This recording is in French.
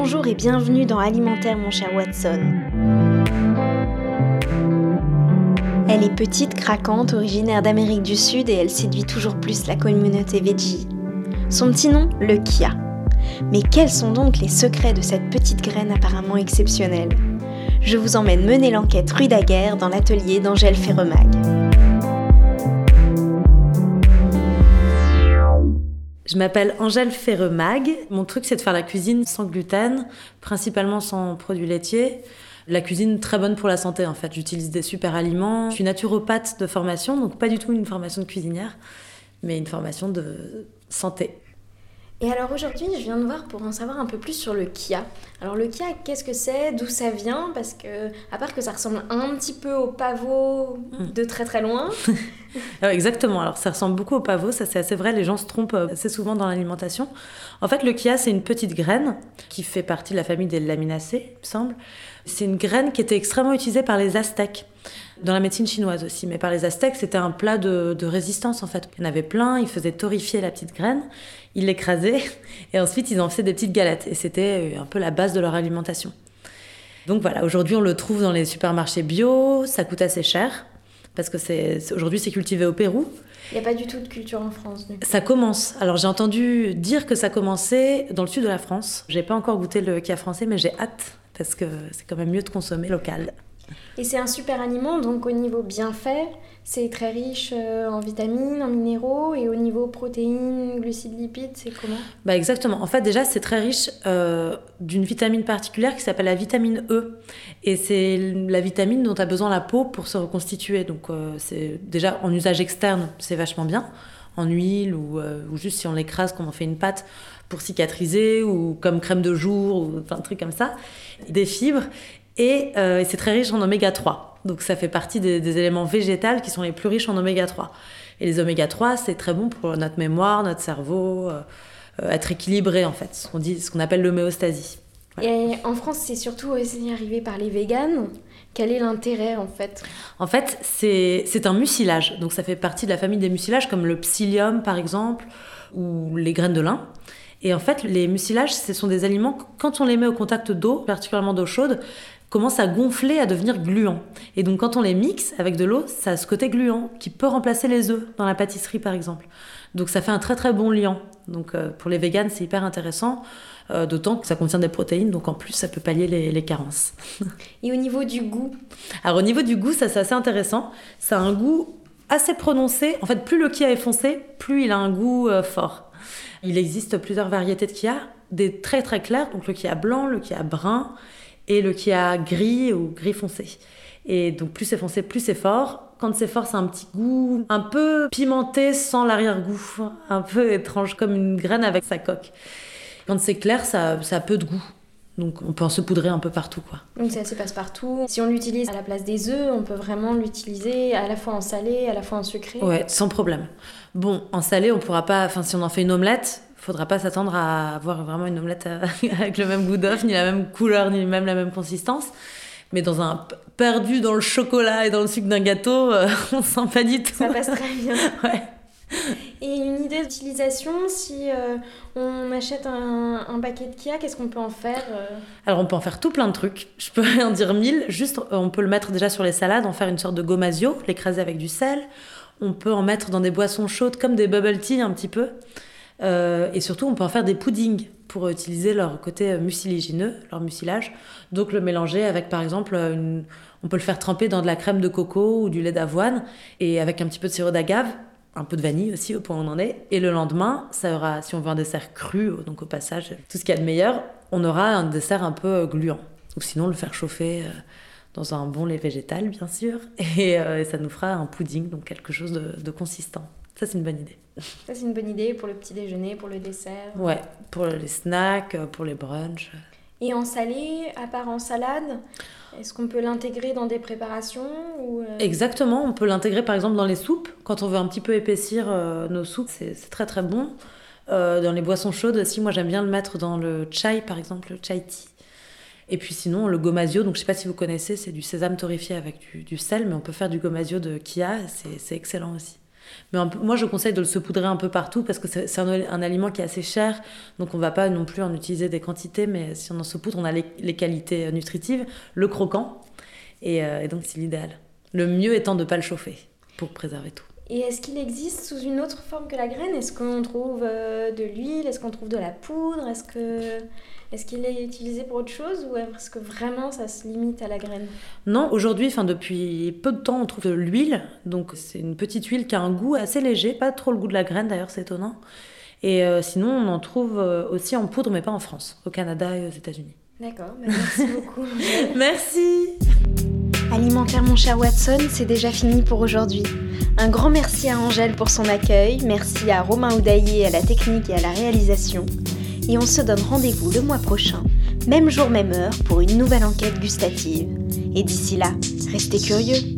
Bonjour et bienvenue dans Alimentaire mon cher Watson. Elle est petite, craquante, originaire d'Amérique du Sud et elle séduit toujours plus la communauté veggie. Son petit nom, le Kia. Mais quels sont donc les secrets de cette petite graine apparemment exceptionnelle? Je vous emmène mener l'enquête rue Daguerre dans l'atelier d'Angèle Ferremag. Je m'appelle Angèle Ferremag. Mon truc, c'est de faire la cuisine sans gluten, principalement sans produits laitiers. La cuisine très bonne pour la santé en fait. J'utilise des super aliments. Je suis naturopathe de formation, donc pas du tout une formation de cuisinière, mais une formation de santé. Et alors aujourd'hui, je viens de voir pour en savoir un peu plus sur le Kia. Alors le Kia, qu'est-ce que c'est? D'où ça vient? Parce que, à part que ça ressemble un petit peu au pavot hmm. de très très loin. Exactement, alors ça ressemble beaucoup au pavot, ça c'est assez vrai, les gens se trompent euh, assez souvent dans l'alimentation. En fait, le Kia, c'est une petite graine qui fait partie de la famille des laminacées, il me semble. C'est une graine qui était extrêmement utilisée par les Aztèques dans la médecine chinoise aussi. Mais par les Aztèques, c'était un plat de, résistance en fait. Il y en avait plein, ils faisaient torréfier la petite graine, ils l'écrasaient et ensuite ils en faisaient des petites galettes. Et c'était un peu la base de leur alimentation. Donc voilà, aujourd'hui on le trouve dans les supermarchés bio, ça coûte assez cher parce que c'est aujourd'hui c'est cultivé au Pérou. Il n'y a pas du tout de culture en France. Ça commence. Alors j'ai entendu dire que ça commençait dans le sud de la France. J'ai pas encore goûté le kia français, mais j'ai hâte parce que c'est quand même mieux de consommer local. Et c'est un super aliment, donc au niveau bienfait, c'est très riche euh, en vitamines, en minéraux, et au niveau protéines, glucides, lipides, c'est comment? Bah exactement. En fait, déjà, c'est très riche euh, d'une vitamine particulière qui s'appelle la vitamine E. Et c'est la vitamine dont a besoin la peau pour se reconstituer. Donc, euh, c'est déjà en usage externe, c'est vachement bien. En huile ou, ou juste si on l'écrase comme on fait une pâte pour cicatriser ou comme crème de jour ou un truc comme ça. Des fibres euh, et, c'est très riche en oméga 3. Donc ça fait partie des, éléments végétaux qui sont les plus riches en oméga 3. Et les oméga 3, c'est très bon pour notre mémoire, notre cerveau, euh, euh, être équilibré en fait, ce qu'on ce qu'on appelle l'homéostasie. Et en France, c'est surtout aussi arrivé par les véganes. Quel est l'intérêt en fait? En fait, c'est un mucilage. Donc ça fait partie de la famille des mucilages comme le psyllium par exemple ou les graines de lin. Et en fait, les mucilages, ce sont des aliments, quand on les met au contact d'eau, particulièrement d'eau chaude, commencent à gonfler, à devenir gluants. Et donc quand on les mixe avec de l'eau, ça a ce côté gluant qui peut remplacer les œufs dans la pâtisserie par exemple. Donc ça fait un très très bon liant. Donc euh, pour les véganes, c'est hyper intéressant, euh, d'autant que ça contient des protéines, donc en plus ça peut pallier les, carences. Et au niveau du goût? Alors au niveau du goût, ça c'est assez intéressant. Ça a un goût assez prononcé. En fait, plus le kia est foncé, plus il a un goût euh, fort. Il existe plusieurs variétés de kia, des très très clairs, donc le kia blanc, le kia brun et le qui a gris ou gris foncé. Et donc plus c'est foncé, plus c'est fort. Quand c'est fort, c'est un petit goût un peu pimenté sans l'arrière-goût, un peu étrange, comme une graine avec sa coque. Quand c'est clair, ça, ça a peu de goût. Donc on peut en se poudrer un peu partout. Quoi. Donc ça se passe partout. Si on l'utilise à la place des œufs, on peut vraiment l'utiliser à la fois en salé, à la fois en sucré. Ouais, sans problème. Bon, en salé, on pourra pas. Enfin, si on en fait une omelette, faudra pas s'attendre à avoir vraiment une omelette euh, avec le même goût d'œuf, ni la même couleur, ni même la même consistance. Mais dans un perdu dans le chocolat et dans le sucre d'un gâteau, euh, on sent pas du tout. Ça passe très bien. ouais. Et une idée d'utilisation, si euh, on achète un, paquet de Kia, qu'est-ce qu'on peut en faire Alors on peut en faire tout plein de trucs. Je peux en dire mille. Juste, on peut le mettre déjà sur les salades, en faire une sorte de gomasio, l'écraser avec du sel. On peut en mettre dans des boissons chaudes comme des bubble tea un petit peu. Euh, et surtout, on peut en faire des puddings pour utiliser leur côté mucilagineux, leur mucilage. Donc le mélanger avec, par exemple, une... on peut le faire tremper dans de la crème de coco ou du lait d'avoine et avec un petit peu de sirop d'agave, un peu de vanille aussi au point où on en est. Et le lendemain, ça aura, si on veut un dessert cru, donc au passage, tout ce qu'il y a de meilleur, on aura un dessert un peu gluant. Ou sinon, le faire chauffer euh, dans un bon lait végétal, bien sûr. Euh, et, ça nous fera un pudding, donc quelque chose de consistant. Ça, c'est une bonne idée. Ça, c'est une bonne idée pour le petit déjeuner, pour le dessert. Ouais, pour les snacks, pour les brunchs. Et en salé, à part en salade, est-ce qu'on peut l'intégrer dans des préparations ou euh? Exactement, on peut l'intégrer par exemple dans les soupes. Quand on veut un petit peu épaissir euh, nos soupes, c'est très très bon. Euh, dans les boissons chaudes aussi, moi j'aime bien le mettre dans le chai par exemple, le chai tea. Et puis sinon, le gomasio, donc je sais pas si vous connaissez, c'est du sésame torréfié avec du, du, sel, mais on peut faire du gomasio de Kia, c'est excellent aussi. Mais moi, je conseille de le saupoudrer un peu partout parce que c'est un, aliment qui est assez cher. Donc, on va pas non plus en utiliser des quantités. Mais si on en saupoudre, on a les, qualités nutritives, le croquant. Et, euh, et donc, c'est l'idéal. Le mieux étant de ne pas le chauffer pour préserver tout. Et est-ce qu'il existe sous une autre forme que la graine? Est-ce qu'on trouve euh, de l'huile? Est-ce qu'on trouve de la poudre? Est-ce que est-ce qu'il est utilisé pour autre chose ou est-ce que vraiment ça se limite à la graine? Non, aujourd'hui, enfin depuis peu de temps, on trouve de l'huile. Donc c'est une petite huile qui a un goût assez léger, pas trop le goût de la graine d'ailleurs, c'est étonnant. Et euh, sinon, on en trouve euh, aussi en poudre, mais pas en France, au Canada et aux États-Unis. D'accord, bah, merci beaucoup. merci. Alimentaire mon cher Watson, c'est déjà fini pour aujourd'hui. Un grand merci à Angèle pour son accueil, merci à Romain Oudaillé à la technique et à la réalisation. Et on se donne rendez-vous le mois prochain, même jour, même heure, pour une nouvelle enquête gustative. Et d'ici là, restez curieux.